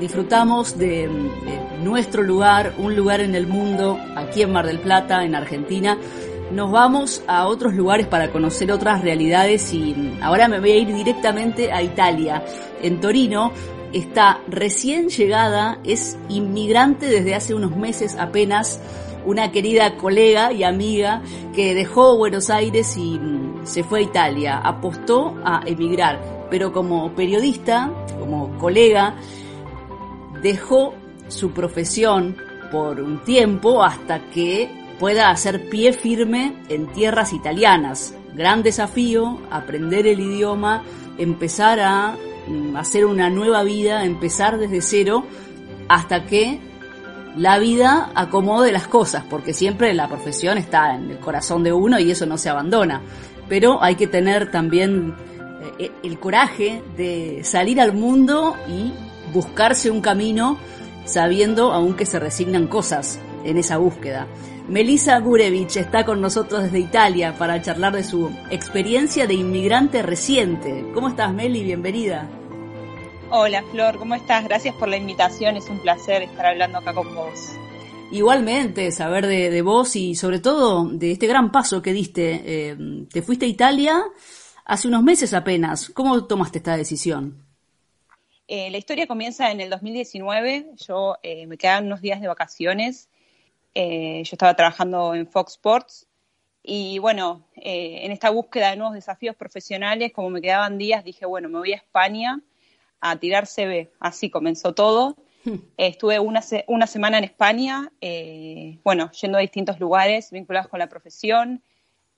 disfrutamos de, nuestro lugar, un lugar en el mundo, aquí en Mar del Plata, en Argentina, nos vamos a otros lugares para conocer otras realidades y ahora me voy a ir directamente a Italia. En Torino está recién llegada, es inmigrante desde hace unos meses apenas, una querida colega y amiga que dejó Buenos Aires y se fue a Italia, apostó a emigrar, pero como periodista, como colega, dejó su profesión por un tiempo hasta que pueda hacer pie firme en tierras italianas. Gran desafío, aprender el idioma, empezar a hacer una nueva vida, empezar desde cero, hasta que la vida acomode las cosas, porque siempre la profesión está en el corazón de uno y eso no se abandona. Pero hay que tener también el coraje de salir al mundo y buscarse un camino sabiendo aún que se resignan cosas en esa búsqueda. Melissa Gurevich está con nosotros desde Italia para charlar de su experiencia de inmigrante reciente. ¿Cómo estás, Meli? Bienvenida. Hola, Flor, ¿cómo estás? Gracias por la invitación, es un placer estar hablando acá con vos. Igualmente, saber de, de vos y sobre todo de este gran paso que diste. Eh, te fuiste a Italia hace unos meses apenas. ¿Cómo tomaste esta decisión? Eh, la historia comienza en el 2019. Yo eh, me quedaban unos días de vacaciones. Eh, yo estaba trabajando en Fox Sports. Y bueno, en esta búsqueda de nuevos desafíos profesionales, como me quedaban días, dije, bueno, me voy a España a tirar CV. Así comenzó todo. estuve una, una, semana en España, bueno, yendo a distintos lugares vinculados con la profesión,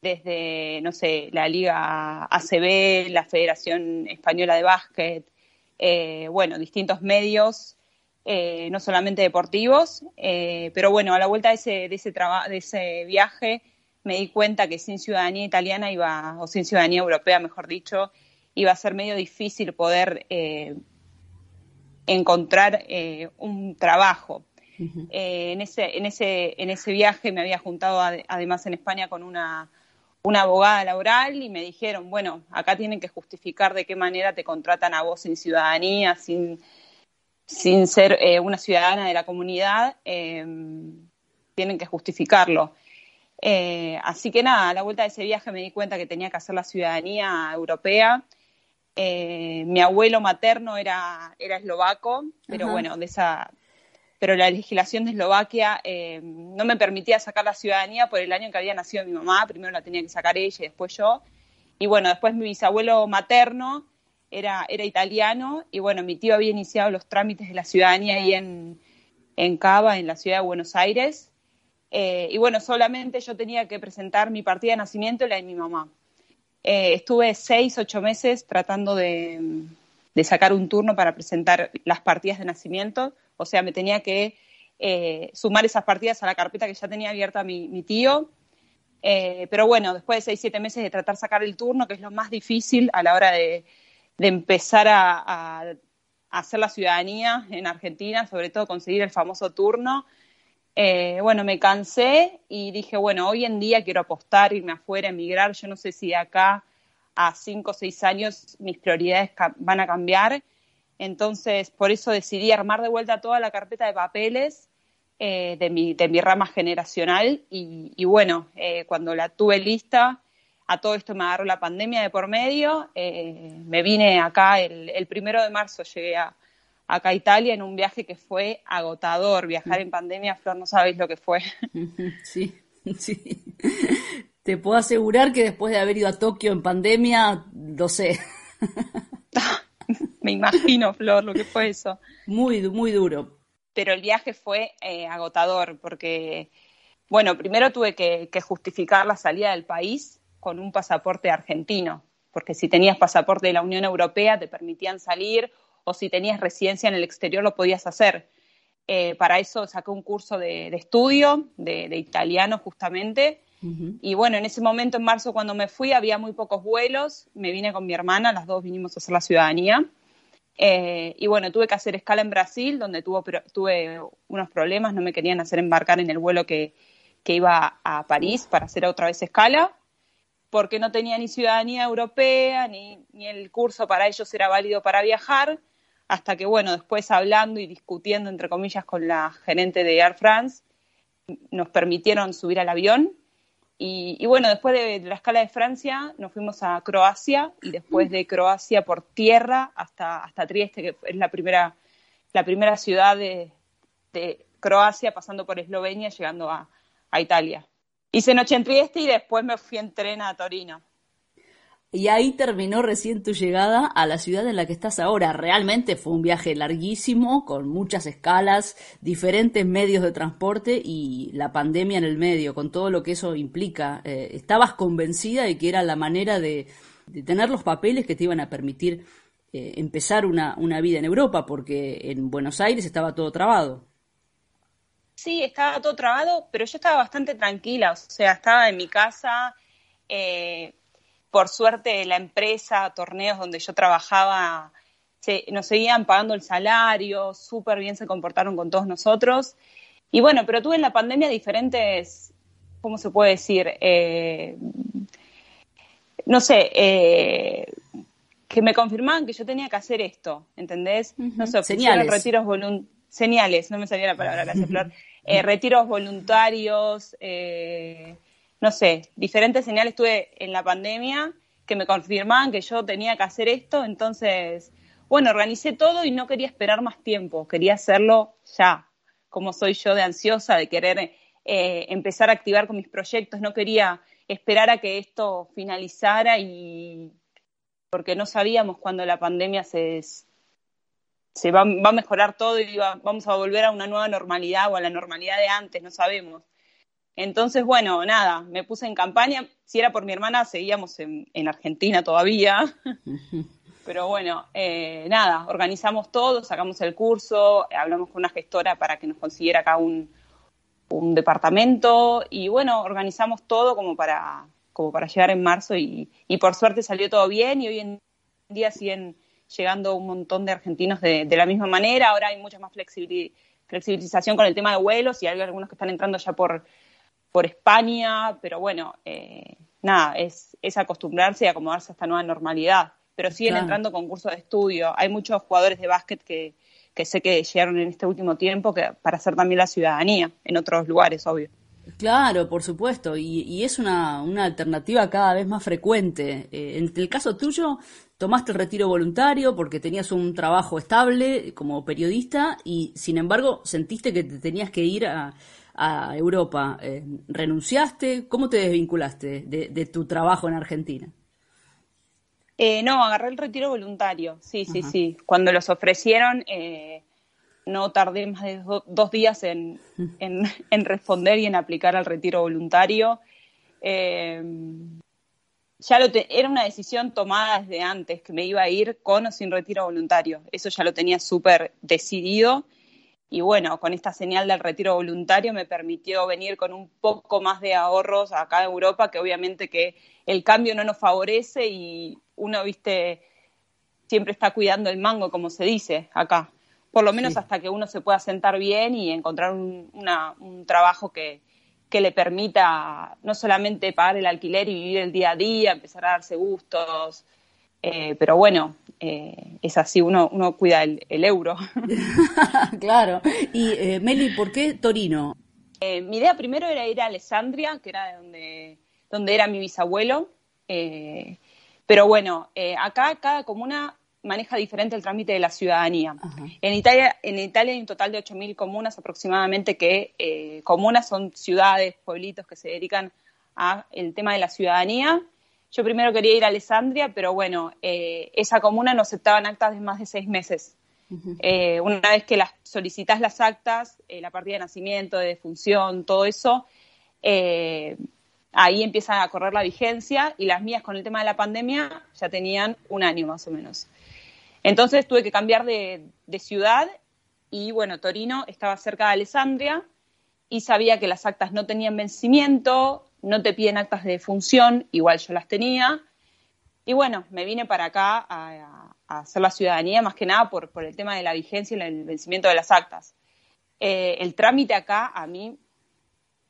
desde, no sé, la Liga ACB, la Federación Española de Básquet, eh, bueno, distintos medios, eh, no solamente deportivos, eh, pero bueno, a la vuelta de ese, de ese, de ese viaje me di cuenta que sin ciudadanía italiana iba, o sin ciudadanía europea, mejor dicho, iba a ser medio difícil poder encontrar un trabajo. en, ese, en, ese, en ese viaje me había juntado además en España con una una abogada laboral y me dijeron, bueno, acá tienen que justificar de qué manera te contratan a vos sin ciudadanía, sin, sin ser eh, una ciudadana de la comunidad, eh, tienen que justificarlo. Eh, así que nada, a la vuelta de ese viaje me di cuenta que tenía que hacer la ciudadanía europea. mi abuelo materno era, era eslovaco, pero Ajá. bueno, de esa, pero la legislación de Eslovaquia eh, no me permitía sacar la ciudadanía por el año en que había nacido mi mamá, primero la tenía que sacar ella y después yo. Y bueno, después mi bisabuelo materno era, era italiano y bueno, mi tío había iniciado los trámites de la ciudadanía ahí en, en Cava, en la ciudad de Buenos Aires. Eh, y bueno, solamente yo tenía que presentar mi partida de nacimiento y la de mi mamá. Eh, estuve seis, ocho meses tratando de, de sacar un turno para presentar las partidas de nacimiento o sea, me tenía que eh, sumar esas partidas a la carpeta que ya tenía abierta mi, mi tío. Eh, pero bueno, después de seis, siete meses de tratar de sacar el turno, que es lo más difícil a la hora de, empezar a, hacer la ciudadanía en Argentina, sobre todo conseguir el famoso turno, eh, bueno, me cansé y dije, bueno, hoy en día quiero apostar, irme afuera, emigrar. Yo no sé si de acá a cinco o seis años mis prioridades van a cambiar entonces, por eso decidí armar de vuelta toda la carpeta de papeles eh, de, mi, de mi rama generacional y, y bueno, eh, cuando la tuve lista, a todo esto me agarró la pandemia de por medio, eh, me vine acá el, el, primero de marzo, llegué a, acá a Italia en un viaje que fue agotador, viajar en pandemia, Flor, no sabéis lo que fue. Sí, sí. Te puedo asegurar que después de haber ido a Tokio en pandemia, lo sé. me imagino, Flor, lo que fue eso. Muy, muy duro. Pero el viaje fue eh, agotador porque, bueno, primero tuve que, que, justificar la salida del país con un pasaporte argentino, porque si tenías pasaporte de la Unión Europea te permitían salir o si tenías residencia en el exterior lo podías hacer. Eh, para eso saqué un curso de, estudio de, italiano justamente. Y bueno, en ese momento, en marzo, cuando me fui, había muy pocos vuelos. Me vine con mi hermana, las dos vinimos a hacer la ciudadanía. Eh, y bueno, tuve que hacer escala en Brasil, donde tuve unos problemas, no me querían hacer embarcar en el vuelo que, que iba a París para hacer otra vez escala, porque no tenía ni ciudadanía europea, ni, ni el curso para ellos era válido para viajar hasta que, bueno, después hablando y discutiendo, entre comillas, con la gerente de Air France, nos permitieron subir al avión. Y, bueno, después de, la escala de Francia, nos fuimos a Croacia y después de Croacia por tierra hasta, hasta Trieste, que es la primera, la primera ciudad de, Croacia, pasando por Eslovenia, llegando a, a Italia. Hice noche en Trieste y después me fui en tren a Torino. Y ahí terminó recién tu llegada a la ciudad en la que estás ahora. Realmente fue un viaje larguísimo, con muchas escalas, diferentes medios de transporte y la pandemia en el medio, con todo lo que eso implica. Eh, ¿Estabas convencida de que era la manera de, tener los papeles que te iban a permitir eh, empezar una, vida en Europa? Porque en Buenos Aires estaba todo trabado. Sí, estaba todo trabado, pero yo estaba bastante tranquila. O sea, estaba en mi casa. Eh, por suerte la empresa, torneos donde yo trabajaba, nos seguían pagando el salario, súper bien se comportaron con todos nosotros. Y bueno, pero tuve en la pandemia diferentes, ¿cómo se puede decir? Eh, no sé, eh, que me confirmaban que yo tenía que hacer esto, ¿entendés? No sé, señales. retiros señales, no me salía la palabra, gracias Flor. Eh, retiros voluntarios, eh, no sé, diferentes señales tuve en la pandemia que me confirmaban que yo tenía que hacer esto, entonces, bueno, organicé todo y no quería esperar más tiempo, quería hacerlo ya, como soy yo de ansiosa, de querer eh, empezar a activar con mis proyectos, no quería esperar a que esto finalizara y porque no sabíamos cuándo la pandemia se, se va, va, a mejorar todo y vamos a volver a una nueva normalidad o a la normalidad de antes, no sabemos. Entonces, bueno, nada, me puse en campaña. Si era por mi hermana, seguíamos en, Argentina todavía. Pero bueno, eh, nada, organizamos todo, sacamos el curso, hablamos con una gestora para que nos consiguiera acá un, departamento y bueno, organizamos todo como para, como para llegar en marzo y, por suerte salió todo bien y hoy en día siguen llegando un montón de argentinos de, de la misma manera. Ahora hay mucha más flexibilización con el tema de vuelos y hay algunos que están entrando ya por por España, pero bueno, eh, nada, es, es acostumbrarse y acomodarse a esta nueva normalidad. Pero siguen entrando con cursos de estudio. Hay muchos jugadores de básquet que, que sé que llegaron en este último tiempo que, para hacer también la ciudadanía en otros lugares, obvio. Claro, por supuesto, y, es una, una, alternativa cada vez más frecuente. Eh, en el caso tuyo, tomaste el retiro voluntario porque tenías un trabajo estable como periodista y, sin embargo, sentiste que te tenías que ir a, a Europa, eh, ¿renunciaste? ¿Cómo te desvinculaste de, tu trabajo en Argentina? Eh, no, agarré el retiro voluntario, sí, sí, sí. Cuando los ofrecieron, eh, no tardé más de dos días en, en, responder y en aplicar al retiro voluntario. ya lo era una decisión tomada desde antes, que me iba a ir con o sin retiro voluntario. Eso ya lo tenía súper decidido y bueno, con esta señal del retiro voluntario me permitió venir con un poco más de ahorros acá en Europa, que obviamente que el cambio no nos favorece y uno, viste, siempre está cuidando el mango, como se dice acá, por lo menos hasta que uno se pueda sentar bien y encontrar un, un trabajo que, que le permita no solamente pagar el alquiler y vivir el día a día, empezar a darse gustos, eh, pero bueno, eh, es así, uno, uno cuida el, euro. claro. Y eh, Meli, ¿por qué Torino? mi idea primero era ir a Alessandria, que era donde, donde era mi bisabuelo. pero bueno, acá cada comuna maneja diferente el trámite de la ciudadanía. En Italia, en Italia hay un total de 8.000 comunas aproximadamente que comunas son ciudades, pueblitos que se dedican a el tema de la ciudadanía yo primero quería ir a Alessandria, pero bueno, eh, esa comuna no aceptaban actas de más de seis meses. Eh, una vez que las solicitas las actas, eh, la partida de nacimiento, de defunción, todo eso, ahí empieza a correr la vigencia y las mías con el tema de la pandemia ya tenían un año más o menos. Entonces tuve que cambiar de, ciudad y bueno, Torino estaba cerca de Alessandria y sabía que las actas no tenían vencimiento, no te piden actas de función, igual yo las tenía. Y bueno, me vine para acá a, hacer la ciudadanía más que nada por, por, el tema de la vigencia y el vencimiento de las actas. Eh, el trámite acá a mí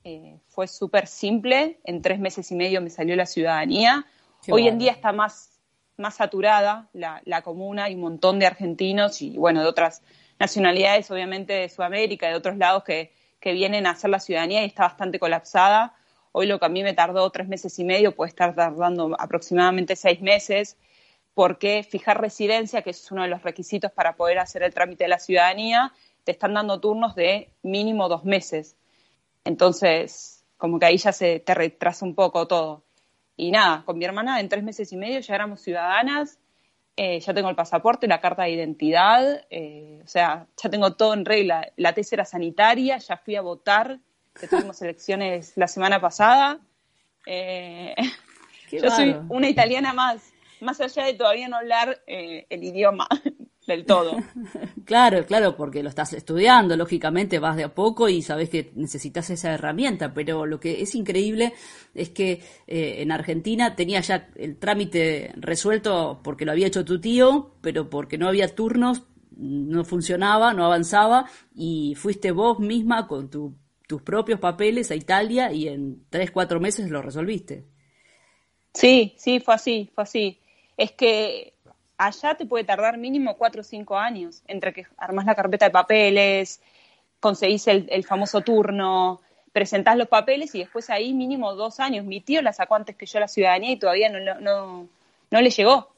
eh, fue súper simple, en tres meses y medio me salió la ciudadanía. Hoy en día está más, más saturada la, la, comuna, hay un montón de argentinos y bueno, de otras nacionalidades, obviamente de Sudamérica, de otros lados que, que vienen a hacer la ciudadanía y está bastante colapsada. Hoy lo que a mí me tardó tres meses y medio puede estar tardando aproximadamente seis meses, porque fijar residencia, que es uno de los requisitos para poder hacer el trámite de la ciudadanía, te están dando turnos de mínimo dos meses. Entonces, como que ahí ya se te retrasa un poco todo. Y nada, con mi hermana en tres meses y medio ya éramos ciudadanas, eh, ya tengo el pasaporte, la carta de identidad, eh, o sea, ya tengo todo en regla. La tesis era sanitaria, ya fui a votar, que tuvimos elecciones la semana pasada. Eh, yo soy una italiana más, más allá de todavía no hablar el idioma del todo. claro, claro, porque lo estás estudiando, lógicamente vas de a poco y sabes que necesitas esa herramienta, pero lo que es increíble es que eh, en Argentina tenía ya el trámite resuelto porque lo había hecho tu tío, pero porque no había turnos, no funcionaba, no avanzaba y fuiste vos misma con tus propios papeles a Italia y en tres, cuatro meses lo resolviste. Sí, sí, fue así, fue así. Es que allá te puede tardar mínimo cuatro o cinco años entre que armas la carpeta de papeles, conseguís el, famoso turno, presentás los papeles y después ahí mínimo dos años. Mi tío la sacó antes que yo la ciudadanía y todavía no, no, no le llegó.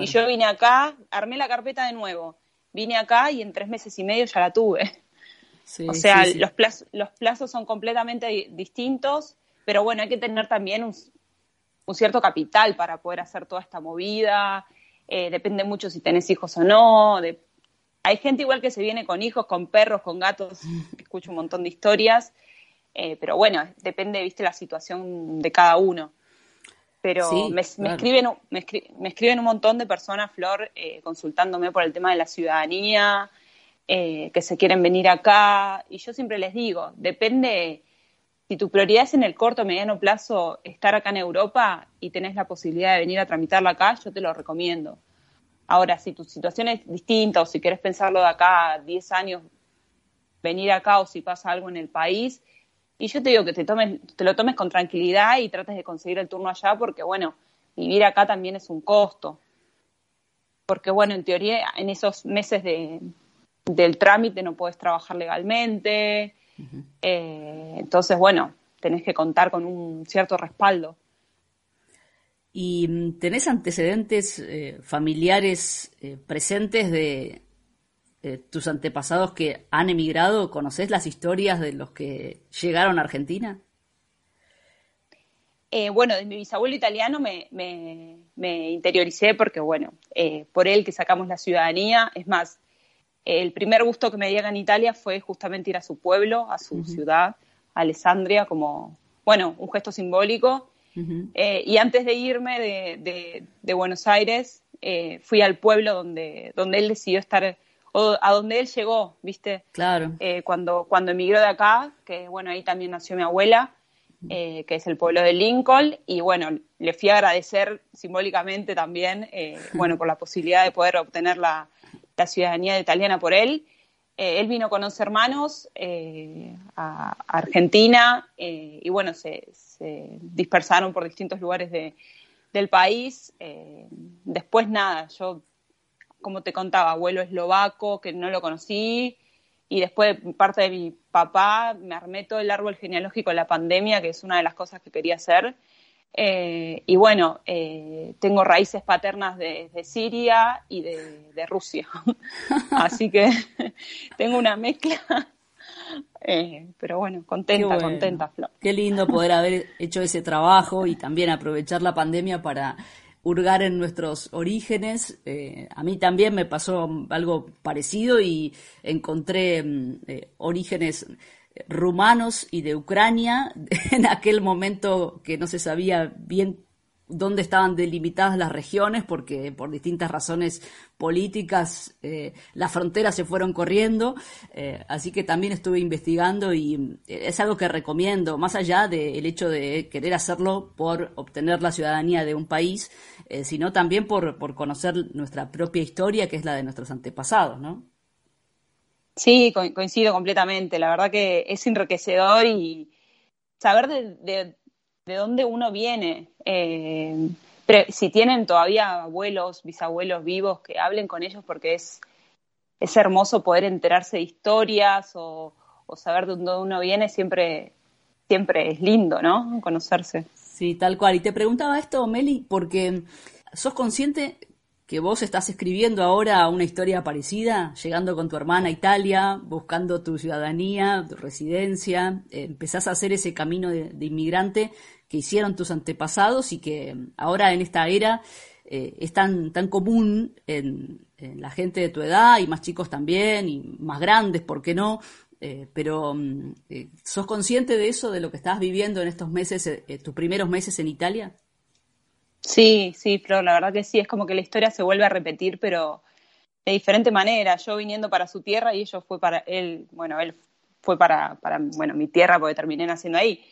Y yo vine acá, armé la carpeta de nuevo, vine acá y en tres meses y medio ya la tuve. O sea, Los, plazos, los plazos son completamente distintos, pero bueno, hay que tener también un, un cierto capital para poder hacer toda esta movida, eh, depende mucho si tenés hijos o no. Hay gente igual que se viene con hijos, con perros, con gatos, escucho un montón de historias, eh, pero bueno, depende, viste, la situación de cada uno. Pero me, escriben, me, escriben un montón de personas, Flor, eh, consultándome por el tema de la ciudadanía, que se quieren venir acá, y yo siempre les digo, depende si tu prioridad es en el corto o mediano plazo estar acá en Europa y tenés la posibilidad de venir a tramitarla acá, yo te lo recomiendo. Ahora, si tu situación es distinta o si quieres pensarlo de acá a 10 años, venir acá o si pasa algo en el país, y yo te digo que te, tomes, te lo tomes con tranquilidad y trates de conseguir el turno allá porque, bueno, vivir acá también es un costo. Porque, bueno, en teoría, en esos meses de, del trámite no puedes trabajar legalmente, eh, entonces, bueno, tenés que contar con un cierto respaldo. ¿Y mm, tenés antecedentes eh, familiares eh, presentes de tus antepasados que han emigrado? ¿Conoces las historias de los que llegaron a Argentina? bueno, de mi bisabuelo italiano me, me interioricé porque, bueno, por él que sacamos la ciudadanía, es más, el primer gusto que me dieron en Italia fue justamente ir a su pueblo, a su ciudad, Alessandria, como, bueno, un gesto simbólico. Eh, y antes de irme de, Buenos Aires, eh, fui al pueblo donde, donde él decidió estar, o a donde él llegó, ¿viste? Claro. Eh, cuando, cuando emigró de acá, que bueno, ahí también nació mi abuela, que es el pueblo de Lincoln, y bueno, le fui a agradecer simbólicamente también, bueno, por la posibilidad de poder obtener la, la ciudadanía italiana por él. Eh, él vino con 11 hermanos eh, a, Argentina eh, y bueno, se, dispersaron por distintos lugares del país. después nada, yo, como te contaba, abuelo eslovaco, que no lo conocí, y después parte de mi papá me armé todo el árbol genealógico en la pandemia, que es una de las cosas que quería hacer. Eh, y bueno, eh, tengo raíces paternas de, Siria y de, Rusia. Así que tengo una mezcla. Eh, pero bueno, contenta, contenta, Flor. Qué lindo poder haber hecho ese trabajo y también aprovechar la pandemia para hurgar en nuestros orígenes. a mí también me pasó algo parecido y encontré mm, orígenes rumanos y de Ucrania en aquel momento que no se sabía bien dónde estaban delimitadas las regiones, porque por distintas razones políticas eh, las fronteras se fueron corriendo, eh, así que también estuve investigando y eh, es algo que recomiendo, más allá del hecho de querer hacerlo por obtener la ciudadanía de un país, sino también por, por conocer nuestra propia historia, que es la de nuestros antepasados, ¿no? Sí, coincido completamente. La verdad que es enriquecedor y saber de de dónde uno viene. Eh, si tienen todavía abuelos, bisabuelos vivos, que hablen con ellos porque es, es hermoso poder enterarse de historias o, saber de dónde uno viene, siempre, siempre es lindo, ¿no? Conocerse. Sí, tal cual. Y te preguntaba esto, Meli, porque sos consciente que vos estás escribiendo ahora una historia parecida, llegando con tu hermana a Italia, buscando tu ciudadanía, tu residencia, empezás a hacer ese camino de inmigrante que hicieron tus antepasados y que ahora en esta era eh, es tan, tan común en, la gente de tu edad y más chicos también y más grandes, ¿por qué no? Eh, pero mm, eh, ¿sos consciente de eso, de lo que estás viviendo en estos meses, tus primeros meses en Italia? Sí, sí, Flor, la verdad que sí, es como que la historia se vuelve a repetir, pero de diferente manera. Yo viniendo para su tierra y ellos fue para él, bueno, él fue para, para bueno, mi tierra porque terminé naciendo ahí.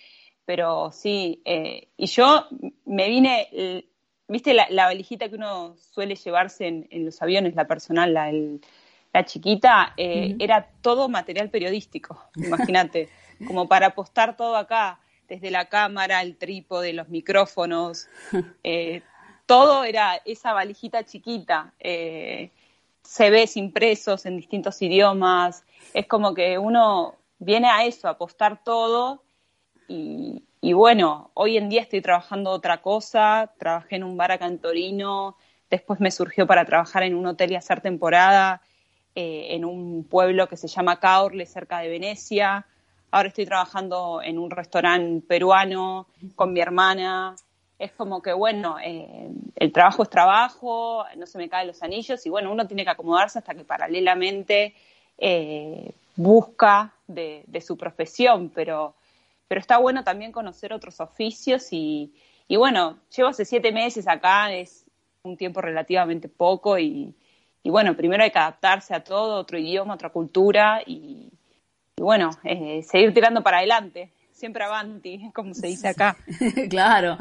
Pero sí, eh, y yo me vine, viste la, valijita que uno suele llevarse en, los aviones, la personal, la, la chiquita, eh, era todo material periodístico, imagínate, como para apostar todo acá, desde la cámara, el trípode, los micrófonos, eh, todo era esa valijita chiquita. CVs impresos en distintos idiomas, es como que uno viene a eso, a apostar todo y, bueno, hoy en día estoy trabajando otra cosa, trabajé en un bar acá en Torino, después me surgió para trabajar en un hotel y hacer temporada eh, en un pueblo que se llama Caorle, cerca de Venecia. Ahora estoy trabajando en un restaurante peruano con mi hermana. Es como que, bueno, eh, el trabajo es trabajo, no se me caen los anillos y bueno, uno tiene que acomodarse hasta que paralelamente eh, busca de, de, su profesión, pero pero está bueno también conocer otros oficios y, bueno, llevo hace siete meses acá, es un tiempo relativamente poco y, bueno, primero hay que adaptarse a todo, otro idioma, otra cultura y, bueno, eh, seguir tirando para adelante. Siempre avanti, como se dice acá. claro,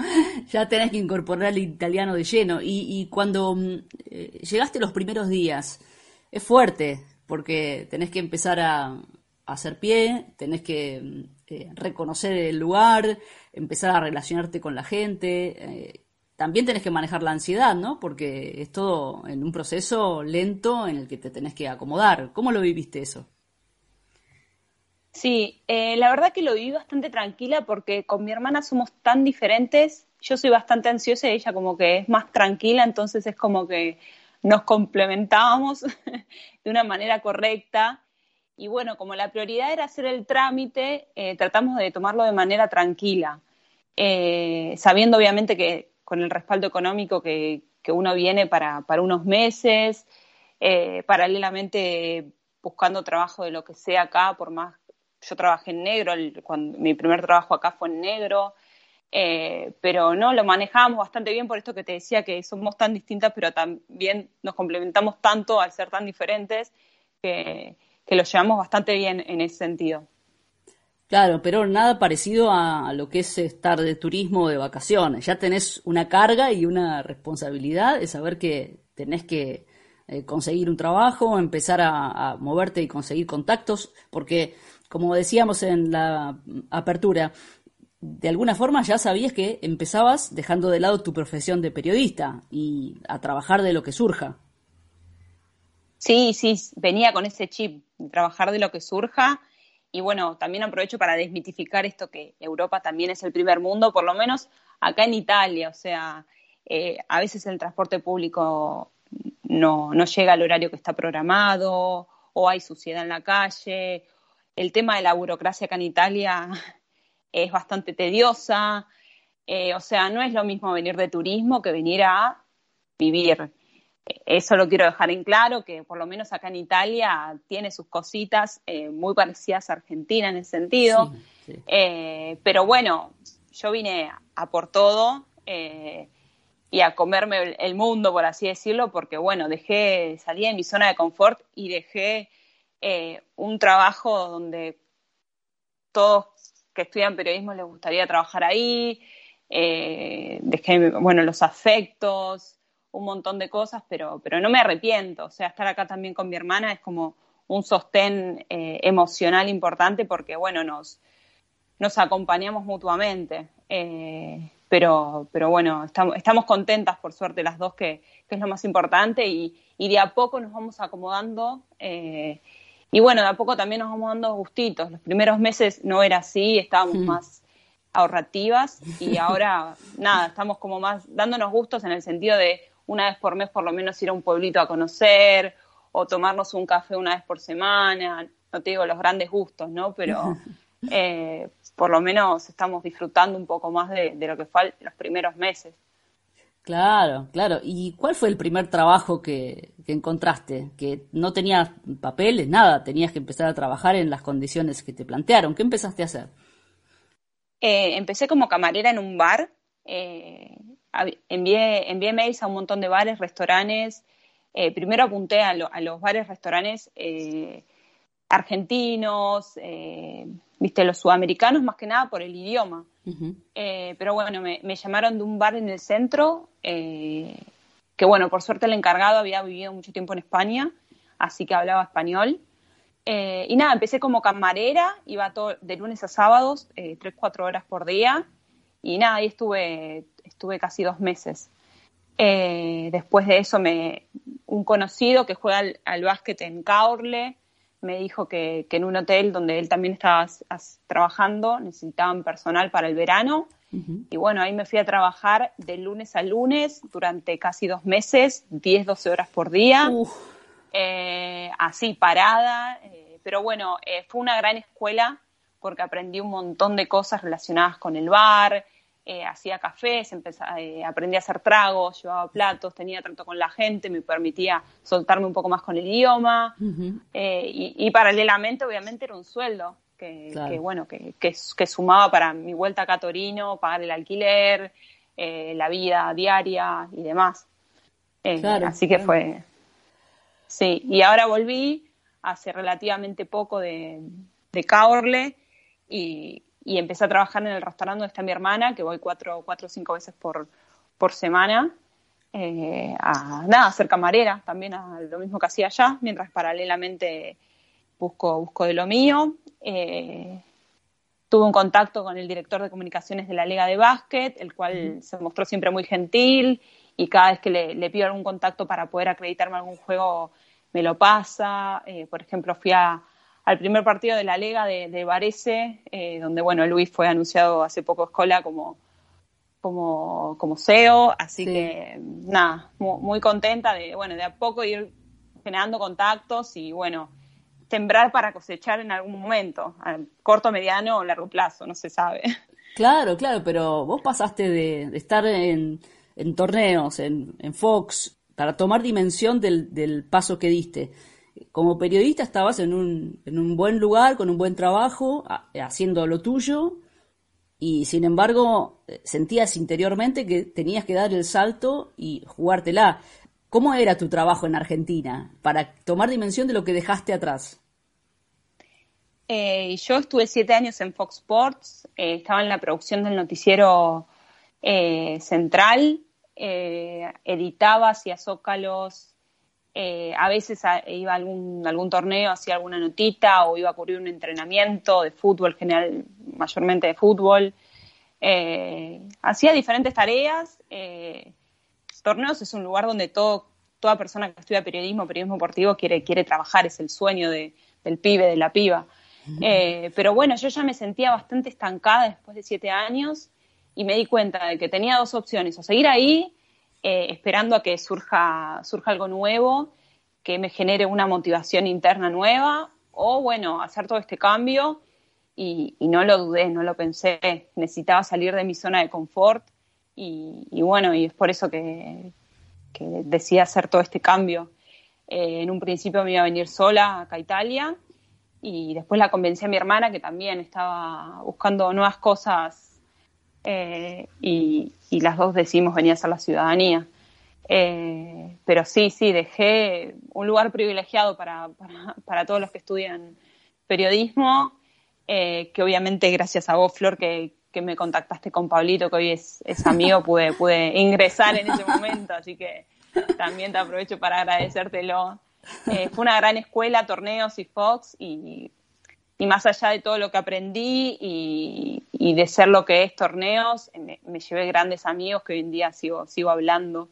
ya tenés que incorporar el italiano de lleno. Y, cuando mm, eh, llegaste los primeros días, es fuerte, porque tenés que empezar a, hacer pie, tenés que mm, eh, reconocer el lugar, empezar a relacionarte con la gente. Eh, también tenés que manejar la ansiedad, ¿no? Porque es todo en un proceso lento en el que te tenés que acomodar. ¿Cómo lo viviste eso? Sí, eh, la verdad que lo viví bastante tranquila porque con mi hermana somos tan diferentes. Yo soy bastante ansiosa y ella como que es más tranquila, entonces es como que nos complementábamos de una manera correcta y bueno, como la prioridad era hacer el trámite, eh, tratamos de tomarlo de manera tranquila, eh, sabiendo obviamente que con el respaldo económico que, uno viene para, unos meses, eh, paralelamente buscando trabajo de lo que sea acá, por más, yo trabajé en negro, cuando, mi primer trabajo acá fue en negro, pero no, lo manejamos bastante bien por esto que te decía que somos tan distintas, pero también nos complementamos tanto al ser tan diferentes que que lo llevamos bastante bien en ese sentido. Claro, pero nada parecido a lo que es estar de turismo o de vacaciones. Ya tenés una carga y una responsabilidad de saber que tenés que eh, conseguir un trabajo, empezar a, moverte y conseguir contactos, porque como decíamos en la apertura, de alguna forma ya sabías que empezabas dejando de lado tu profesión de periodista y a trabajar de lo que surja. Sí, sí, venía con ese chip, trabajar de lo que surja. Y bueno, también aprovecho para desmitificar esto que Europa también es el primer mundo, por lo menos acá en Italia. O sea, eh, a veces el transporte público no, no llega al horario que está programado, o hay suciedad en la calle. El tema de la burocracia acá en Italia es bastante tediosa. Eh, o sea, no es lo mismo venir de turismo que venir a vivir. eso lo quiero dejar en claro, que por lo menos acá en Italia tiene sus cositas eh, muy parecidas a Argentina en ese sentido. Eh, pero bueno, yo vine a por todo eh, y a comerme el mundo, por así decirlo, porque bueno, dejé, salí de mi zona de confort y dejé un trabajo donde todos que estudian periodismo les gustaría trabajar ahí, dejé, bueno, los afectos, un montón de cosas, pero, pero no me arrepiento. O sea, estar acá también con mi hermana es como un sostén eh, emocional importante porque, bueno, nos, nos acompañamos mutuamente. Eh, pero, pero bueno, estamos, estamos contentas, por suerte, las dos, que, que es lo más importante, y, y, de a poco nos vamos acomodando. Eh, y bueno, de a poco también nos vamos dando gustitos. Los primeros meses no era así, estábamos más ahorrativas y ahora, nada, estamos como más dándonos gustos en el sentido de una vez por mes por lo menos ir a un pueblito a conocer o tomarnos un café una vez por semana, no te digo los grandes gustos, ¿no? Pero eh, por lo menos estamos disfrutando un poco más de, lo que fue los primeros meses. Claro, claro. ¿Y cuál fue el primer trabajo que, encontraste? Que no tenías papeles, nada, tenías que empezar a trabajar en las condiciones que te plantearon. ¿Qué empezaste a hacer? Eh, empecé como camarera en un bar. Eh, envié, envié mails a un montón de bares, restaurantes. Eh, primero apunté a, los bares, restaurantes eh, argentinos, eh, viste, los sudamericanos más que nada por el idioma. pero bueno, me, llamaron de un bar en el centro, que bueno, por suerte el encargado había vivido mucho tiempo en España, así que hablaba español. y nada, empecé como camarera, iba todo, de lunes a sábados, tres, cuatro horas por día. Y nada, ahí estuve estuve casi dos meses. Eh, después de eso, me, un conocido que juega al, básquet en Caorle me dijo que, en un hotel donde él también estaba trabajando necesitaban personal para el verano. Y bueno, ahí me fui a trabajar de lunes a lunes durante casi dos meses, 10, 12 horas por día, eh, así parada. Eh, pero bueno, fue una gran escuela porque aprendí un montón de cosas relacionadas con el bar, eh, hacía cafés, eh, aprendí a hacer tragos, llevaba platos, tenía trato con la gente, me permitía soltarme un poco más con el idioma eh, y, paralelamente obviamente era un sueldo que, bueno, que, que, sumaba para mi vuelta acá a Torino, pagar el alquiler, la vida diaria y demás. así que fue... Sí, y ahora volví hace relativamente poco de, de Caorle y, y empecé a trabajar en el restaurante donde está mi hermana, que voy cuatro, cuatro o cinco veces por, por semana, eh, a nada, ser camarera, también a lo mismo que hacía allá, mientras paralelamente busco, busco de lo mío. Eh, tuve un contacto con el director de comunicaciones de la Liga de Básquet, el cual se mostró siempre muy gentil y cada vez que le, pido algún contacto para poder acreditarme algún juego me lo pasa. Eh, por ejemplo, fui a, al primer partido de la Lega de, de Varese, eh, donde bueno, Luis fue anunciado hace poco escola como, como, como CEO, así que nada, muy, contenta de, bueno, de a poco ir generando contactos y bueno, sembrar para cosechar en algún momento, a corto, mediano o largo plazo, no se sabe. Claro, claro, pero vos pasaste de, estar en, en torneos, en, en, Fox, para tomar dimensión del, del paso que diste como periodista estabas en un, en un buen lugar, con un buen trabajo, haciendo lo tuyo, y sin embargo eh, sentías interiormente que tenías que dar el salto y jugártela. ¿Cómo era tu trabajo en Argentina para tomar dimensión de lo que dejaste atrás? Eh, yo estuve siete años en Fox Sports, eh, estaba en la producción del noticiero central, editaba, hacía zócalos, eh, a veces iba a algún, algún torneo, hacía alguna notita o iba a cubrir un entrenamiento de fútbol, general, mayormente de fútbol. Eh, hacía diferentes tareas. Eh, torneos es un lugar donde todo, toda persona que estudia periodismo, periodismo deportivo, quiere, quiere trabajar, es el sueño de, del pibe, de la piba. pero bueno, yo ya me sentía bastante estancada después de siete años y me di cuenta de que tenía dos opciones, o seguir ahí eh, esperando a que surja, surja algo nuevo, que me genere una motivación interna nueva, o bueno, hacer todo este cambio y, no lo dudé, no lo pensé, necesitaba salir de mi zona de confort y, bueno, y es por eso que, decidí hacer todo este cambio. Eh, en un principio me iba a venir sola acá a Italia y después la convencí a mi hermana que también estaba buscando nuevas cosas eh, y, las dos decidimos venir a hacer la ciudadanía. Eh, pero sí, sí, dejé un lugar privilegiado para, para, todos los que estudian periodismo, que obviamente gracias a vos, Flor, que, que me contactaste con Pablito, que hoy es, es amigo, pude, pude ingresar en ese momento, así que también te aprovecho para agradecértelo. Eh, fue una gran escuela, torneos y Fox, y, y, más allá de todo lo que aprendí y, de ser lo que es torneos, me, me, llevé grandes amigos que hoy en día sigo, sigo hablando.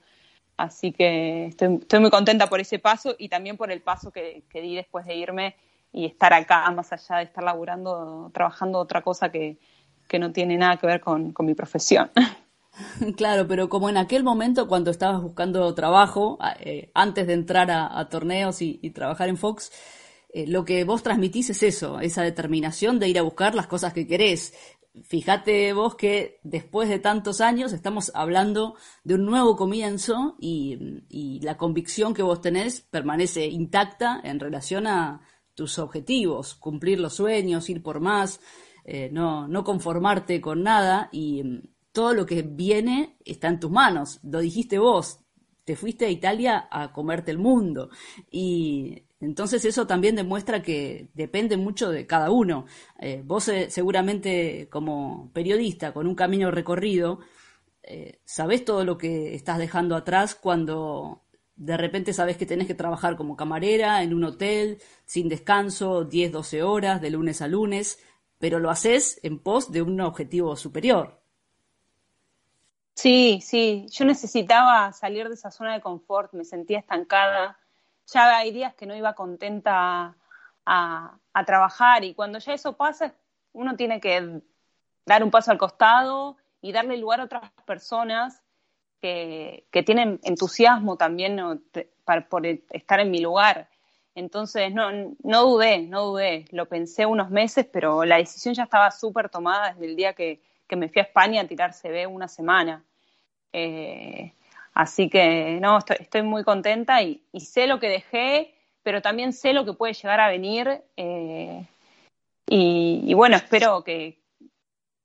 Así que estoy, muy contenta por ese paso y también por el paso que, di después de irme y estar acá, más allá de estar laburando, trabajando otra cosa que, que no tiene nada que ver con, mi profesión. Claro, pero como en aquel momento cuando estabas buscando trabajo, eh, antes de entrar a, torneos y, trabajar en Fox, eh, lo que vos transmitís es eso, esa determinación de ir a buscar las cosas que querés. Fíjate vos que después de tantos años estamos hablando de un nuevo comienzo y, la convicción que vos tenés permanece intacta en relación a tus objetivos, cumplir los sueños, ir por más. Eh, no, no conformarte con nada y mm, todo lo que viene está en tus manos. Lo dijiste vos, te fuiste a Italia a comerte el mundo. Y entonces eso también demuestra que depende mucho de cada uno. Eh, vos eh, seguramente como periodista con un camino recorrido, sabés todo lo que estás dejando atrás cuando de repente sabes que tenés que trabajar como camarera en un hotel, sin descanso, 10, 12 horas, de lunes a lunes pero lo haces en pos de un objetivo superior. Sí, sí, yo necesitaba salir de esa zona de confort, me sentía estancada, ya hay días que no iba contenta a, trabajar y cuando ya eso pasa, uno tiene que dar un paso al costado y darle lugar a otras personas que, tienen entusiasmo también por estar en mi lugar. Entonces, no, no dudé, no dudé. Lo pensé unos meses, pero la decisión ya estaba súper tomada desde el día que, me fui a España a tirar CB una semana. Eh, así que, no, estoy, muy contenta y, sé lo que dejé, pero también sé lo que puede llegar a venir. Eh, y, bueno, espero que,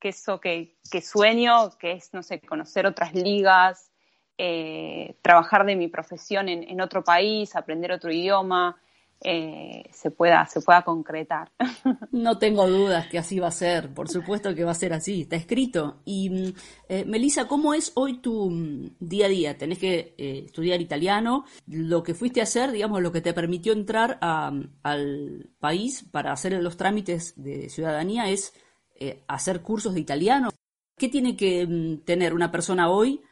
eso que, sueño, que es, no sé, conocer otras ligas, eh, trabajar de mi profesión en, otro país, aprender otro idioma, eh, se, pueda, se pueda concretar. No tengo dudas que así va a ser, por supuesto que va a ser así, está escrito. Y mm, eh, Melissa, ¿cómo es hoy tu mm, día a día? Tenés que eh, estudiar italiano, lo que fuiste a hacer, digamos, lo que te permitió entrar al país para hacer los trámites de ciudadanía es hacer cursos de italiano. ¿Qué tiene que mm, tener una persona hoy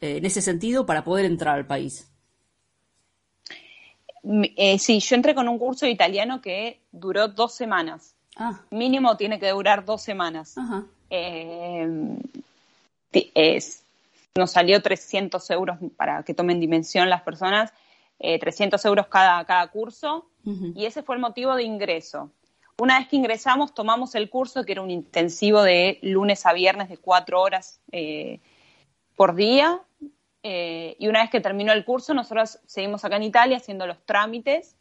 en ese sentido para poder entrar al país? Eh, sí, yo entré con un curso de italiano que duró dos semanas. Ah. Mínimo tiene que durar dos semanas. Eh, nos salió 300 euros para que tomen dimensión las personas, 300 eh, euros cada, cada curso, y ese fue el motivo de ingreso. Una vez que ingresamos, tomamos el curso, que era un intensivo de lunes a viernes de cuatro horas por día, eh, y una vez que terminó el curso, nosotros seguimos acá en Italia haciendo los trámites.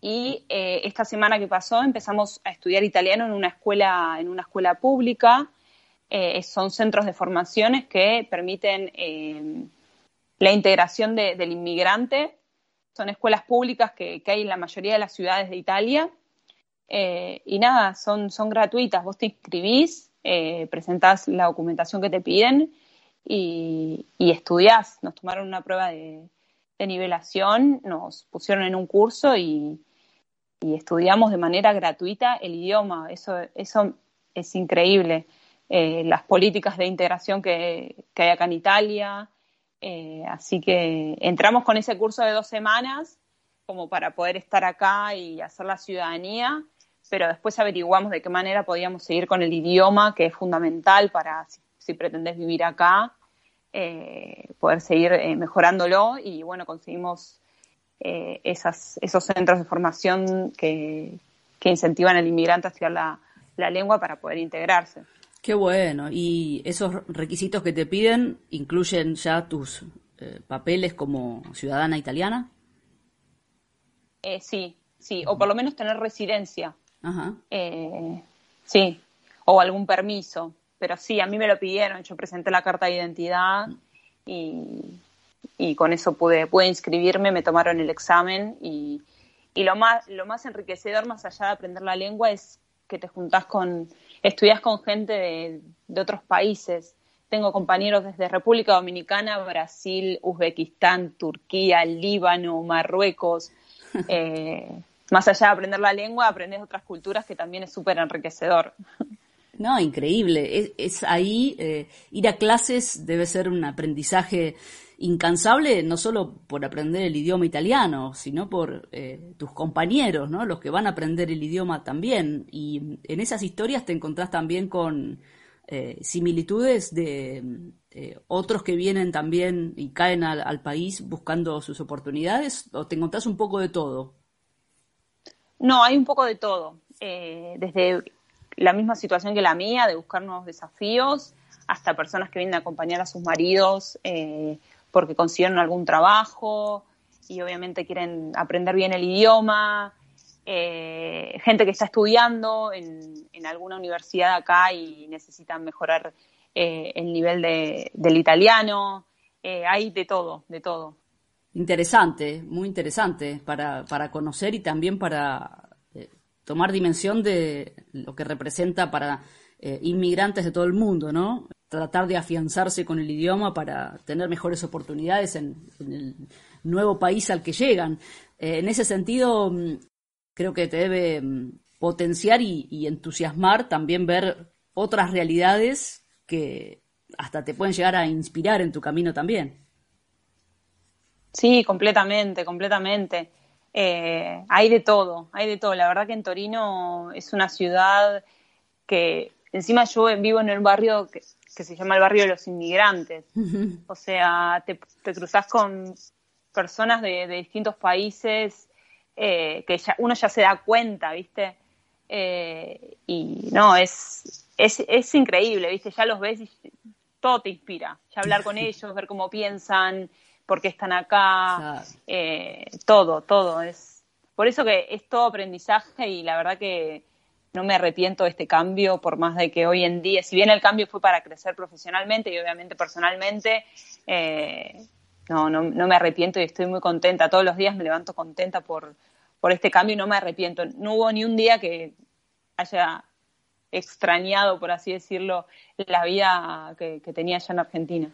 Y eh, esta semana que pasó empezamos a estudiar italiano en una escuela, en una escuela pública. Eh, son centros de formaciones que permiten la integración del inmigrante. Son escuelas públicas que, hay en la mayoría de las ciudades de Italia. y nada, son, son gratuitas. Vos te inscribís, presentás la documentación que te piden y, estudiás. Nos tomaron una prueba de, nivelación, nos pusieron en un curso y, estudiamos de manera gratuita el idioma. Eso, eso es increíble. Eh, las políticas de integración que, hay acá en Italia. Eh, así que entramos con ese curso de dos semanas como para poder estar acá y hacer la ciudadanía, pero después averiguamos de qué manera podíamos seguir con el idioma, que es fundamental para si pretendés vivir acá, eh, poder seguir eh, mejorándolo y bueno, conseguimos eh, esas, esos centros de formación que, incentivan al inmigrante a estudiar la, la lengua para poder integrarse. Qué bueno. ¿Y esos requisitos que te piden incluyen ya tus eh, papeles como ciudadana italiana? Eh, sí, sí, o por lo menos tener residencia. Ajá. Eh, sí, o algún permiso. Pero sí, a mí me lo pidieron, yo presenté la carta de identidad y, y con eso pude, pude inscribirme, me tomaron el examen y, y lo más, lo más enriquecedor, más allá de aprender la lengua, es que te juntás con, estudias con gente de, de otros países. Tengo compañeros desde República Dominicana, Brasil, Uzbekistán, Turquía, Líbano, Marruecos. Eh, más allá de aprender la lengua, aprendes otras culturas que también es súper enriquecedor. No, increíble. Es, ahí, eh, ir a clases debe ser un aprendizaje incansable, no solo por aprender el idioma italiano, sino por eh, tus compañeros, ¿no? Los que van a aprender el idioma también. Y en esas historias te encontrás también con eh, similitudes de otros que vienen también y caen al, país buscando sus oportunidades, o te encontrás un poco de todo. No, hay un poco de todo. desde la misma situación que la mía, de buscar nuevos desafíos, hasta personas que vienen a acompañar a sus maridos eh, porque consiguieron algún trabajo y obviamente quieren aprender bien el idioma, eh, gente que está estudiando en, alguna universidad acá y necesitan mejorar eh, el nivel del italiano, hay de todo, de todo. Interesante, muy interesante para, para conocer y también para tomar dimensión de lo que representa para eh, inmigrantes de todo el mundo, ¿no? Tratar de afianzarse con el idioma para tener mejores oportunidades en, el nuevo país al que llegan. Eh, en ese sentido, mm, creo que te debe mm, potenciar y, entusiasmar también ver otras realidades que hasta te pueden llegar a inspirar en tu camino también. Sí, completamente, completamente. Eh, hay de todo, hay de todo. La verdad que en Torino es una ciudad que encima yo vivo en el barrio que, se llama el barrio de los inmigrantes. O sea, te, cruzas con personas de, distintos países eh, que uno ya se da cuenta, ¿viste? Eh, y no, es, es, es increíble, ¿viste? Ya los ves y todo te inspira. Ya hablar con ellos, ver cómo piensan, por qué están acá, eh, todo, todo. Es, por eso que es todo aprendizaje y la verdad que no me arrepiento de este cambio, por más de que hoy en día, si bien el cambio fue para crecer profesionalmente y obviamente personalmente, eh, no, no, no, me arrepiento y estoy muy contenta. Todos los días me levanto contenta por, por este cambio y no me arrepiento. No hubo ni un día que haya extrañado, por así decirlo, la vida que tenía allá en Argentina.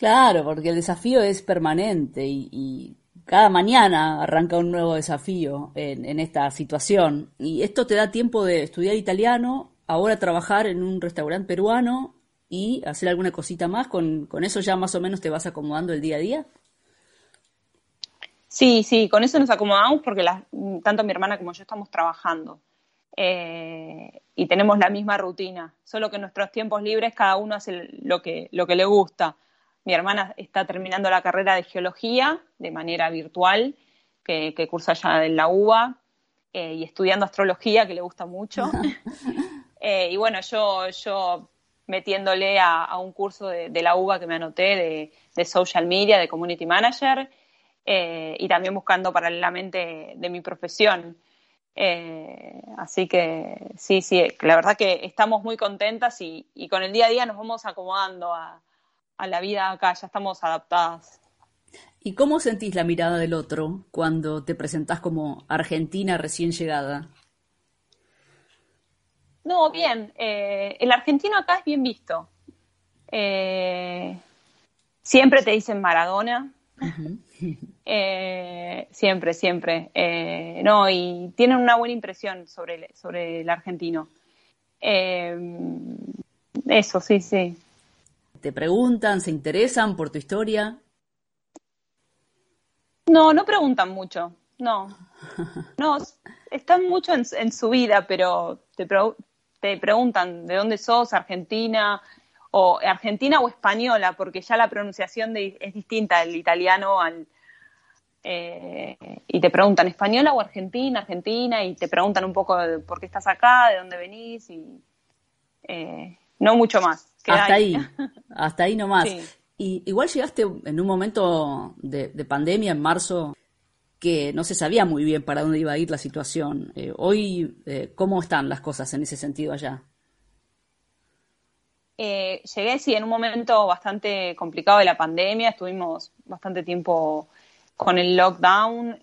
Claro, porque el desafío es permanente y, cada mañana arranca un nuevo desafío en, esta situación. Y esto te da tiempo de estudiar italiano, ahora trabajar en un restaurante peruano y hacer alguna cosita más. ¿Con, eso ya más o menos te vas acomodando el día a día? Sí, sí, con eso nos acomodamos porque tanto mi hermana como yo estamos trabajando. Eh, y tenemos la misma rutina, solo que en nuestros tiempos libres cada uno hace lo que, lo que le gusta. Mi hermana está terminando la carrera de geología de manera virtual, que, cursa ya en la UBA, eh, y estudiando astrología, que le gusta mucho. Eh, y bueno, yo, yo metiéndole a, un curso de, la UBA que me anoté de, social media, de community manager, eh, y también buscando paralelamente de mi profesión. así que sí, sí, la verdad que estamos muy contentas y, y, con el día a día nos vamos acomodando a, a la vida acá, ya estamos adaptadas. ¿Y cómo sentís la mirada del otro cuando te presentás como argentina recién llegada? No, bien. Eh, el argentino acá es bien visto. Eh, siempre te dicen Maradona. Eh, siempre, siempre. no, y tienen una buena impresión sobre el, sobre el argentino. eso, sí, sí. ¿Te preguntan, se interesan por tu historia? No, no preguntan mucho, no. No, están mucho en, su vida, pero te, te preguntan de dónde sos, Argentina, o argentina o española, porque ya la pronunciación es distinta del italiano al... Eh, y te preguntan española o argentina, argentina, y te preguntan un poco de por qué estás acá, de dónde venís, y eh, no mucho más hasta ahí, hasta ahí nomás. Y igual llegaste en un momento de, pandemia en marzo que no se sabía muy bien para dónde iba a ir la situación. Eh, hoy, eh, ¿cómo están las cosas en ese sentido allá? Eh, llegué, sí, en un momento bastante complicado de la pandemia. Estuvimos bastante tiempo con el lockdown,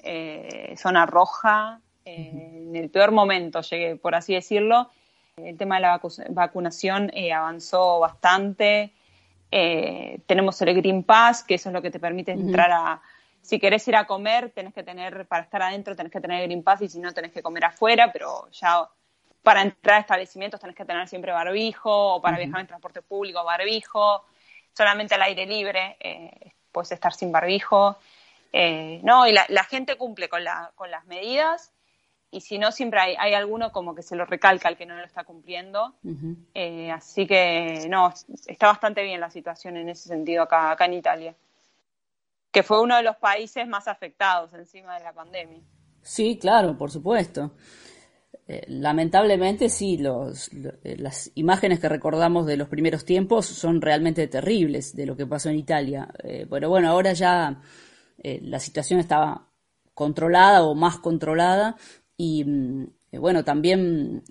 zona roja. En el peor momento llegué, por así decirlo. El tema de la vacunación avanzó bastante. Eh, tenemos el Green Pass, que eso es lo que te permite entrar a, si querés ir a comer, tenés que tener, para estar adentro tenés que tener el Green Pass y si no tenés que comer afuera, pero ya para entrar a establecimientos tenés que tener siempre barbijo o para viajar en transporte público barbijo, solamente al aire libre eh, puedes estar sin barbijo. Eh, no, y la, la, gente cumple con, la, con las medidas y si no, siempre hay, hay alguno como que se lo recalca al que no lo está cumpliendo. Eh, así que, no, está bastante bien la situación en ese sentido acá, acá en Italia, que fue uno de los países más afectados encima de la pandemia. Sí, claro, por supuesto. Eh, lamentablemente sí, los, eh, las imágenes que recordamos de los primeros tiempos son realmente terribles de lo que pasó en Italia. pero bueno, ahora ya la situación estaba controlada o más controlada y mm, eh, bueno, también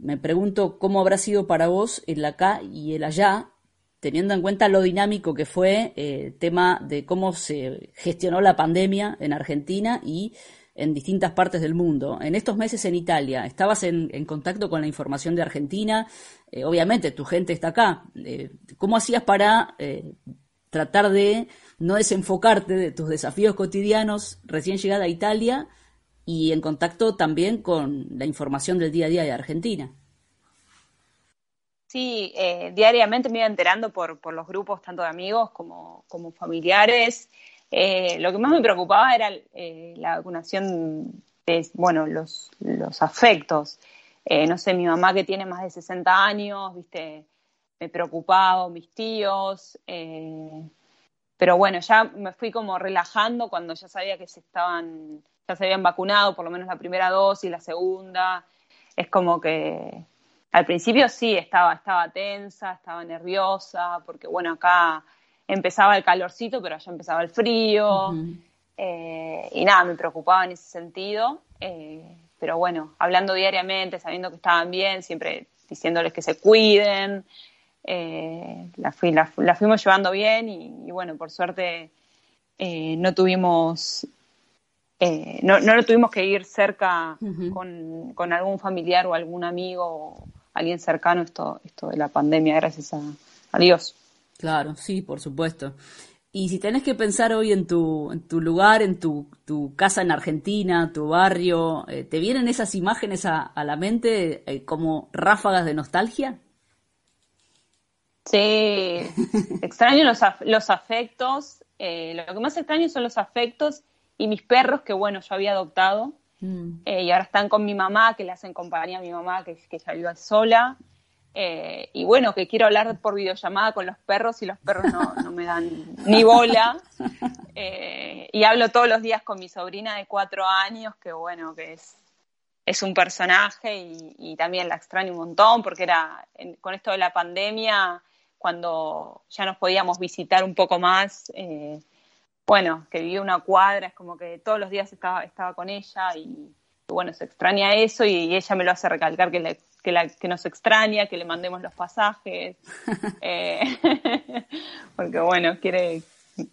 me pregunto cómo habrá sido para vos el acá y el allá, teniendo en cuenta lo dinámico que fue el eh, tema de cómo se gestionó la pandemia en Argentina y en distintas partes del mundo. En estos meses en Italia, ¿estabas en, contacto con la información de Argentina? Eh, obviamente, tu gente está acá. ¿Cómo hacías para tratar de no desenfocarte de tus desafíos cotidianos recién llegada a Italia y en contacto también con la información del día a día de Argentina. Sí, eh, diariamente me iba enterando por, por, los grupos, tanto de amigos como, como familiares. Eh, lo que más me preocupaba era eh, la vacunación de, bueno, los, los afectos. no sé, mi mamá que tiene más de 60 años, viste, me preocupaba, mis tíos. pero bueno, ya me fui como relajando cuando ya sabía que se estaban ya se habían vacunado, por lo menos la primera dosis, la segunda. Es como que al principio sí estaba, estaba tensa, estaba nerviosa, porque bueno, acá empezaba el calorcito, pero allá empezaba el frío. Eh, y nada, me preocupaba en ese sentido. Eh, pero bueno, hablando diariamente, sabiendo que estaban bien, siempre diciéndoles que se cuiden. Eh, la, fuimos llevando bien y, bueno, por suerte no tuvimos eh, no, no lo tuvimos que ir cerca con, algún familiar o algún amigo o alguien cercano esto, esto de la pandemia, gracias a, Dios. Claro, sí, por supuesto. Y si tenés que pensar hoy en tu, en tu lugar, en tu, tu casa en Argentina, tu barrio, eh, ¿te vienen esas imágenes a, a la mente eh, como ráfagas de nostalgia? Sí, extraño los, los afectos. lo que más extraño son los afectos y mis perros, que bueno, yo había adoptado, mm. eh, y ahora están con mi mamá, que le hacen compañía a mi mamá, que, que ya vive sola. Eh, y bueno, que quiero hablar por videollamada con los perros y los perros no, me dan ni bola. Eh, y hablo todos los días con mi sobrina de cuatro años, que bueno, que es, es un personaje y, también la extraño un montón porque era con esto de la pandemia, cuando ya nos podíamos visitar un poco más, bueno, que vivía una cuadra, es como que todos los días estaba, estaba con ella y, bueno, se extraña eso y, ella me lo hace recalcar que, que, la, que nos extraña, que le mandemos los pasajes, eh, porque bueno, quiere,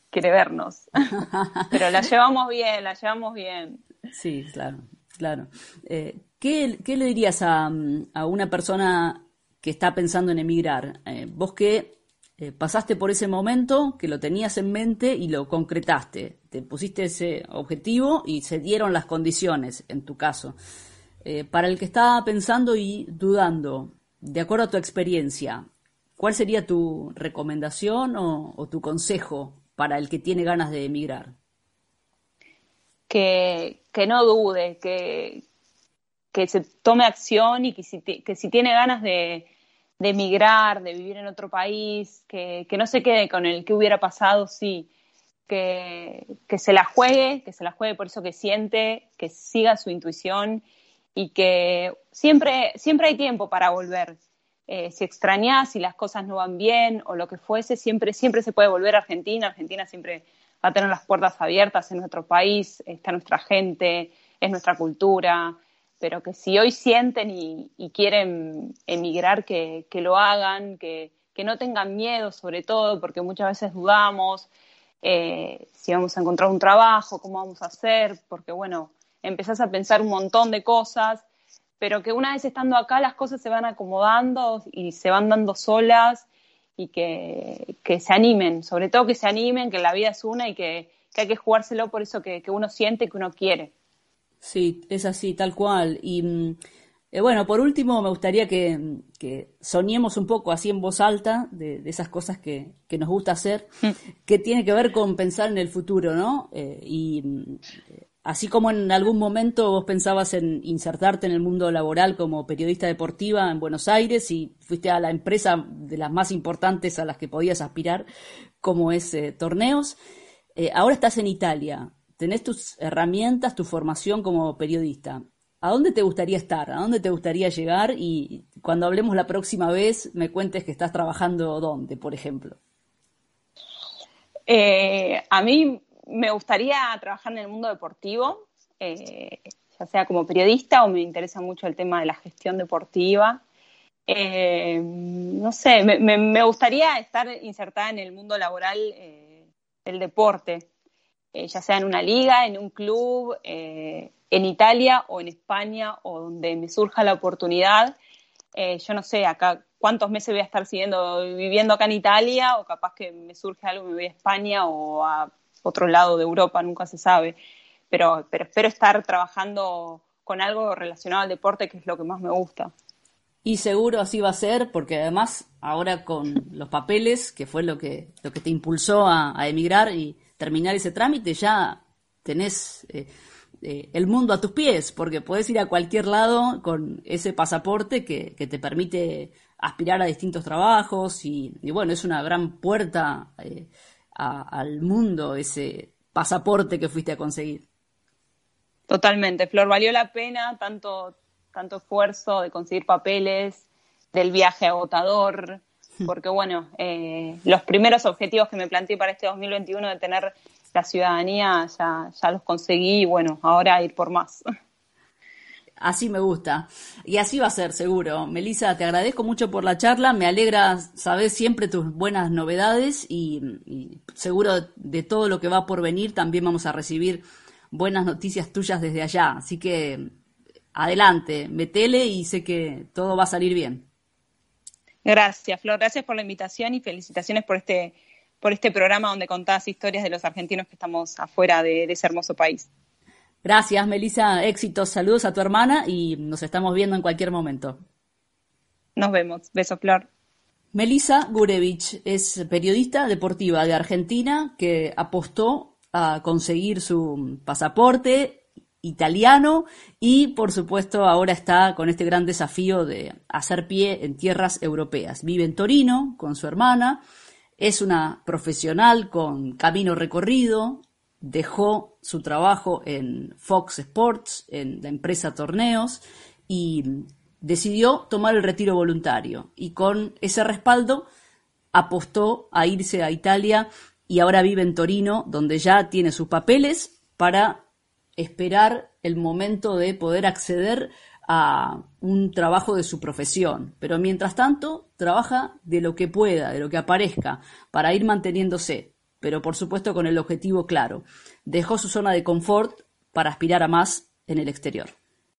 quiere vernos. Pero la llevamos bien, la llevamos bien. Sí, claro, claro. Eh, ¿qué, ¿qué, le dirías a, a, una persona que está pensando en emigrar? Eh, vos que eh, pasaste por ese momento que lo tenías en mente y lo concretaste. Te pusiste ese objetivo y se dieron las condiciones, en tu caso. Eh, para el que estaba pensando y dudando, de acuerdo a tu experiencia, ¿cuál sería tu recomendación o, tu consejo para el que tiene ganas de emigrar? Que, no dude, que, que se tome acción y que que si tiene ganas de, de emigrar, de vivir en otro país, que, no se quede con el que hubiera pasado, sí, que, que, se la juegue, que se la juegue por eso que siente, que siga su intuición y que siempre, siempre hay tiempo para volver. eh, si extrañas, si las cosas no van bien o lo que fuese, siempre, siempre se puede volver a Argentina. Argentina siempre va a tener las puertas abiertas en nuestro país, está nuestra gente, es nuestra cultura, pero que si hoy sienten y, quieren emigrar, que, lo hagan, que, no tengan miedo sobre todo, porque muchas veces dudamos eh, si vamos a encontrar un trabajo, cómo vamos a hacer, porque bueno, empezás a pensar un montón de cosas pero que una vez estando acá las cosas se van acomodando y se van dando solas y que, se animen, sobre todo que se animen, que la vida es una y que, hay que jugárselo por eso que, uno siente, que uno quiere. Sí, es así, tal cual. Y mm, eh, bueno, por último me gustaría que, soñemos un poco así en voz alta de, esas cosas que, nos gusta hacer, mm. que tiene que ver con pensar en el futuro, ¿no? Eh, y mm, Así como en algún momento vos pensabas en insertarte en el mundo laboral como periodista deportiva en Buenos Aires y fuiste a la empresa de las más importantes a las que podías aspirar, como es eh, Torneos, eh, ahora estás en Italia, tenés tus herramientas, tu formación como periodista. ¿A dónde te gustaría estar? ¿A dónde te gustaría llegar? Y cuando hablemos la próxima vez, me cuentes que estás trabajando dónde, por ejemplo. Eh, a mí me gustaría trabajar en el mundo deportivo, eh, ya sea como periodista o me interesa mucho el tema de la gestión deportiva. Eh, no sé, me, gustaría estar insertada en el mundo laboral eh, del deporte, ya sea en una liga, en un club, en Italia o en España o donde me surja la oportunidad. yo no sé acá cuántos meses voy a estar siguiendo, viviendo acá en Italia o capaz que me surge algo y me voy a España o a otro lado de Europa, nunca se sabe, pero, pero espero estar trabajando con algo relacionado al deporte, que es lo que más me gusta. Y seguro así va a ser, porque además ahora con los papeles, que fue lo que, lo que te impulsó a, emigrar y terminar ese trámite, ya tenés eh, eh, el mundo a tus pies, porque puedes ir a cualquier lado con ese pasaporte que, te permite aspirar a distintos trabajos y, bueno, es una gran puerta eh, al mundo ese pasaporte que fuiste a conseguir. Totalmente, Flor, valió la pena tanto, tanto esfuerzo de conseguir papeles, del viaje agotador, porque bueno, eh, los primeros objetivos que me planteé para este 2021 de tener la ciudadanía ya, ya los conseguí y bueno, ahora ir por más. Así me gusta. Y así va a ser, seguro. Melissa, te agradezco mucho por la charla. Me alegra saber siempre tus buenas novedades y, seguro de todo lo que va por venir también vamos a recibir buenas noticias tuyas desde allá. Así que adelante, metele y sé que todo va a salir bien. Gracias, Flor. Gracias por la invitación y felicitaciones por este, por este programa donde contás historias de los argentinos que estamos afuera de ese hermoso país. Gracias, Melissa. Éxitos. Saludos a tu hermana y nos estamos viendo en cualquier momento. Nos vemos. Beso, Flor. Melissa Gurevich es periodista deportiva de Argentina que apostó a conseguir su pasaporte italiano y por supuesto ahora está con este gran desafío de hacer pie en tierras europeas. Vive en Torino con su hermana, es una profesional con camino recorrido, dejó su trabajo en Fox Sports, en la empresa Torneos, y decidió tomar el retiro voluntario. Y con ese respaldo apostó a irse a Italia y ahora vive en Torino, donde ya tiene sus papeles para esperar el momento de poder acceder a un trabajo de su profesión. Pero mientras tanto, trabaja de lo que pueda, de lo que aparezca, para ir manteniéndose pero por supuesto con el objetivo claro. Dejó su zona de confort para aspirar a más en el exterior.